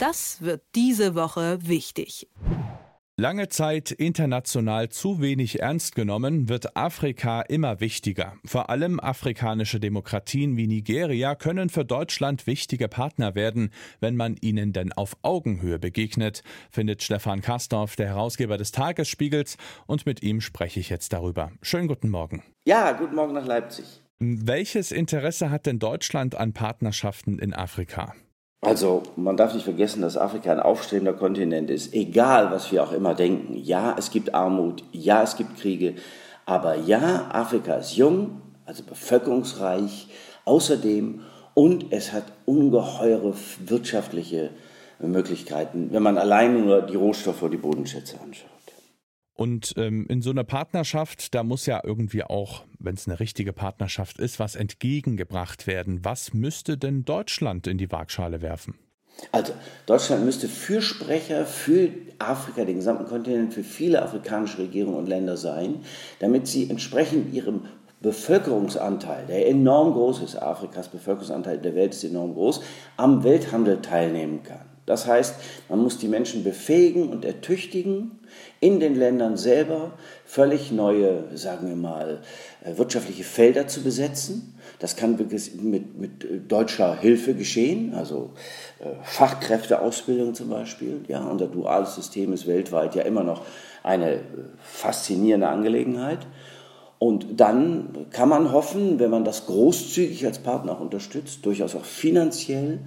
Das wird diese Woche wichtig. Lange Zeit international zu wenig ernst genommen, wird Afrika immer wichtiger. Vor allem afrikanische Demokratien wie Nigeria können für Deutschland wichtige Partner werden, wenn man ihnen denn auf Augenhöhe begegnet, findet Stefan Kastorf, der Herausgeber des Tagesspiegels, und mit ihm spreche ich jetzt darüber. Schönen guten Morgen. Ja, guten Morgen nach Leipzig. Welches Interesse hat denn Deutschland an Partnerschaften in Afrika? Also, man darf nicht vergessen, dass Afrika ein aufstrebender Kontinent ist, egal was wir auch immer denken. Ja, es gibt Armut, ja, es gibt Kriege, aber ja, Afrika ist jung, also bevölkerungsreich, außerdem und es hat ungeheure wirtschaftliche Möglichkeiten, wenn man allein nur die Rohstoffe und die Bodenschätze anschaut. Und ähm, in so einer Partnerschaft, da muss ja irgendwie auch, wenn es eine richtige Partnerschaft ist, was entgegengebracht werden. Was müsste denn Deutschland in die Waagschale werfen? Also, Deutschland müsste Fürsprecher für Afrika, den gesamten Kontinent, für viele afrikanische Regierungen und Länder sein, damit sie entsprechend ihrem Bevölkerungsanteil, der enorm groß ist, Afrikas Bevölkerungsanteil der Welt ist enorm groß, am Welthandel teilnehmen kann. Das heißt, man muss die Menschen befähigen und ertüchtigen, in den Ländern selber völlig neue, sagen wir mal, äh, wirtschaftliche Felder zu besetzen. Das kann mit, mit äh, deutscher Hilfe geschehen, also äh, Fachkräfteausbildung zum Beispiel. Ja, unser duales System ist weltweit ja immer noch eine faszinierende Angelegenheit. Und dann kann man hoffen, wenn man das großzügig als Partner auch unterstützt, durchaus auch finanziell,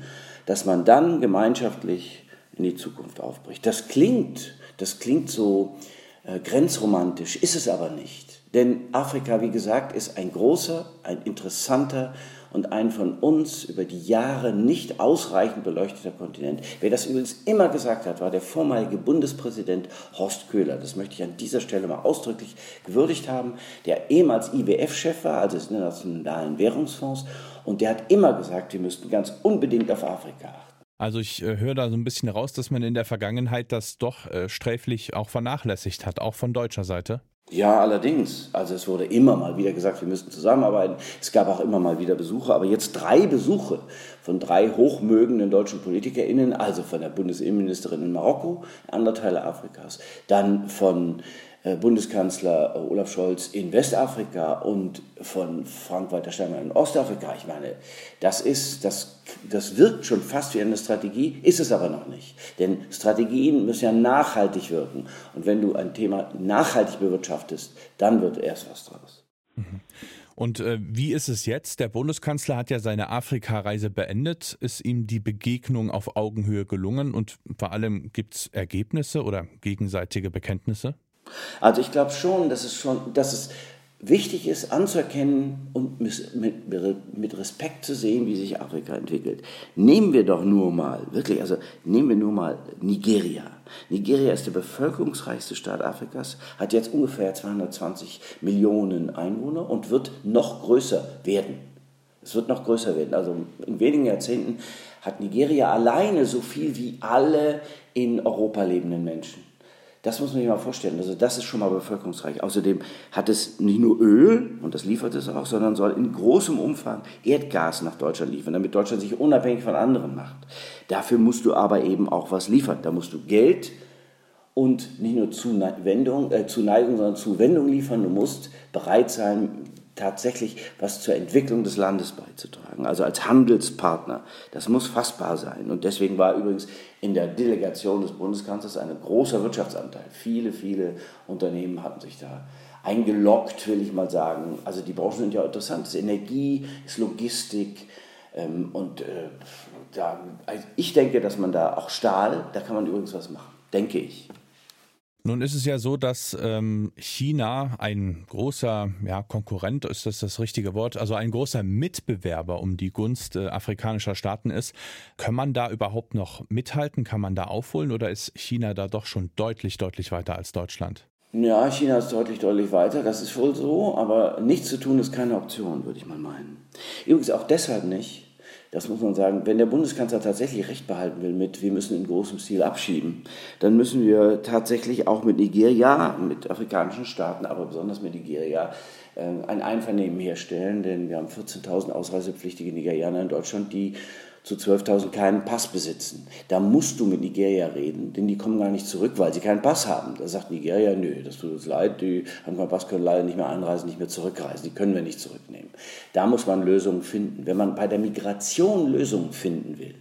dass man dann gemeinschaftlich in die Zukunft aufbricht. Das klingt, das klingt so äh, grenzromantisch, ist es aber nicht. Denn Afrika, wie gesagt, ist ein großer, ein interessanter und ein von uns über die Jahre nicht ausreichend beleuchteter Kontinent. Wer das übrigens immer gesagt hat, war der vormalige Bundespräsident Horst Köhler. Das möchte ich an dieser Stelle mal ausdrücklich gewürdigt haben, der ehemals IWF-Chef war, also des Internationalen Währungsfonds, und der hat immer gesagt, wir müssten ganz unbedingt auf Afrika achten. Also ich äh, höre da so ein bisschen raus, dass man in der Vergangenheit das doch äh, sträflich auch vernachlässigt hat, auch von deutscher Seite. Ja, allerdings. Also es wurde immer mal wieder gesagt, wir müssten zusammenarbeiten. Es gab auch immer mal wieder Besuche, aber jetzt drei Besuche von drei hochmögenden deutschen PolitikerInnen, also von der Bundesinnenministerin in Marokko, andere Teile Afrikas, dann von Bundeskanzler Olaf Scholz in Westafrika und von Frank-Walter Steinmeier in Ostafrika. Ich meine, das ist, das, das wirkt schon fast wie eine Strategie, ist es aber noch nicht. Denn Strategien müssen ja nachhaltig wirken. Und wenn du ein Thema nachhaltig bewirtschaftest, dann wird erst was draus. Mhm. Und äh, wie ist es jetzt? Der Bundeskanzler hat ja seine Afrika-Reise beendet. Ist ihm die Begegnung auf Augenhöhe gelungen? Und vor allem gibt es Ergebnisse oder gegenseitige Bekenntnisse? Also ich glaube schon, dass es schon, dass es wichtig ist, anzuerkennen und mit, mit, Respekt zu sehen, wie sich Afrika entwickelt. Nehmen wir doch nur mal, wirklich, also nehmen wir nur mal Nigeria. Nigeria ist der bevölkerungsreichste Staat Afrikas, hat jetzt ungefähr 220 Millionen Einwohner und wird noch größer werden. Es wird noch größer werden. Also in wenigen Jahrzehnten hat Nigeria alleine so viel wie alle in Europa lebenden Menschen. Das muss man sich mal vorstellen. Also das ist schon mal bevölkerungsreich. Außerdem hat es nicht nur Öl, und das liefert es auch, sondern soll in großem Umfang Erdgas nach Deutschland liefern, damit Deutschland sich unabhängig von anderen macht. Dafür musst du aber eben auch was liefern. Da musst du Geld und nicht nur Zuwendung, äh, Zuneigung, sondern Zuwendung liefern. Du musst bereit sein, tatsächlich was zur Entwicklung des Landes beizutragen, also als Handelspartner. Das muss fassbar sein. Und deswegen war übrigens in der Delegation des Bundeskanzlers ein großer Wirtschaftsanteil. Viele, viele Unternehmen hatten sich da eingeloggt, will ich mal sagen. Also die Branchen sind ja interessant. Es ist Energie, es ist Logistik. Ähm, und äh, da, also ich denke, dass man da auch Stahl, da kann man übrigens was machen. Denke ich. Nun ist es ja so, dass ähm, China ein großer ja, Konkurrent, ist das das richtige Wort, also ein großer Mitbewerber um die Gunst äh, afrikanischer Staaten ist. Kann man da überhaupt noch mithalten? Kann man da aufholen oder ist China da doch schon deutlich, deutlich weiter als Deutschland? Ja, China ist deutlich, deutlich weiter, das ist wohl so, aber nichts zu tun ist keine Option, würde ich mal meinen. Übrigens auch deshalb nicht, das muss man sagen, wenn der Bundeskanzler tatsächlich Recht behalten will mit, wir müssen in großem Stil abschieben, dann müssen wir tatsächlich auch mit Nigeria, mit afrikanischen Staaten, aber besonders mit Nigeria, äh, ein Einvernehmen herstellen, denn wir haben 14.000 ausreisepflichtige Nigerianer in Deutschland, die zu 12.000 keinen Pass besitzen. Da musst du mit Nigeria reden, denn die kommen gar nicht zurück, weil sie keinen Pass haben. Da sagt Nigeria, nö, das tut uns leid, die haben keinen Pass, können leider nicht mehr einreisen, nicht mehr zurückreisen, die können wir nicht zurücknehmen. Da muss man Lösungen finden. Wenn man bei der Migration Lösungen finden will,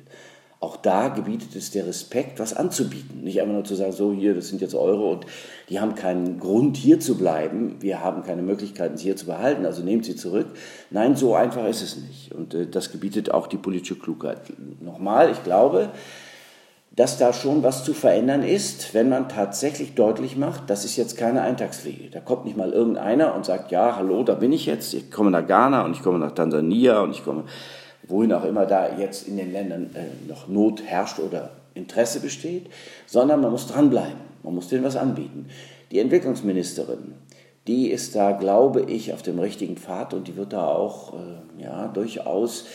auch da gebietet es der Respekt, was anzubieten. Nicht einfach nur zu sagen, so hier, das sind jetzt Euro und die haben keinen Grund hier zu bleiben, wir haben keine Möglichkeiten, sie hier zu behalten, also nehmt sie zurück. Nein, so einfach ist es nicht. Und äh, das gebietet auch die politische Klugheit. Nochmal, ich glaube, dass da schon was zu verändern ist, wenn man tatsächlich deutlich macht, das ist jetzt keine Eintagspflege. Da kommt nicht mal irgendeiner und sagt, ja, hallo, da bin ich jetzt, ich komme nach Ghana und ich komme nach Tansania und ich komme wohin auch immer da jetzt in den Ländern äh, noch Not herrscht oder Interesse besteht, sondern man muss dranbleiben, man muss denen was anbieten. Die Entwicklungsministerin, die ist da, glaube ich, auf dem richtigen Pfad und die wird da auch äh, ja, durchaus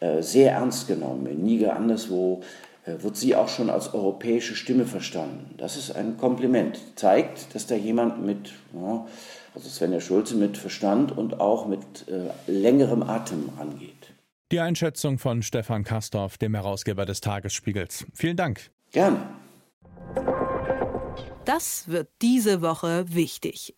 äh, sehr ernst genommen. In Niger anderswo äh, wird sie auch schon als europäische Stimme verstanden. Das ist ein Kompliment. Zeigt, dass da jemand mit, ja, also Svenja Schulze, mit Verstand und auch mit äh, längerem Atem angeht. Die Einschätzung von Stefan Kastorf, dem Herausgeber des Tagesspiegels. Vielen Dank. Gerne. Das wird diese Woche wichtig.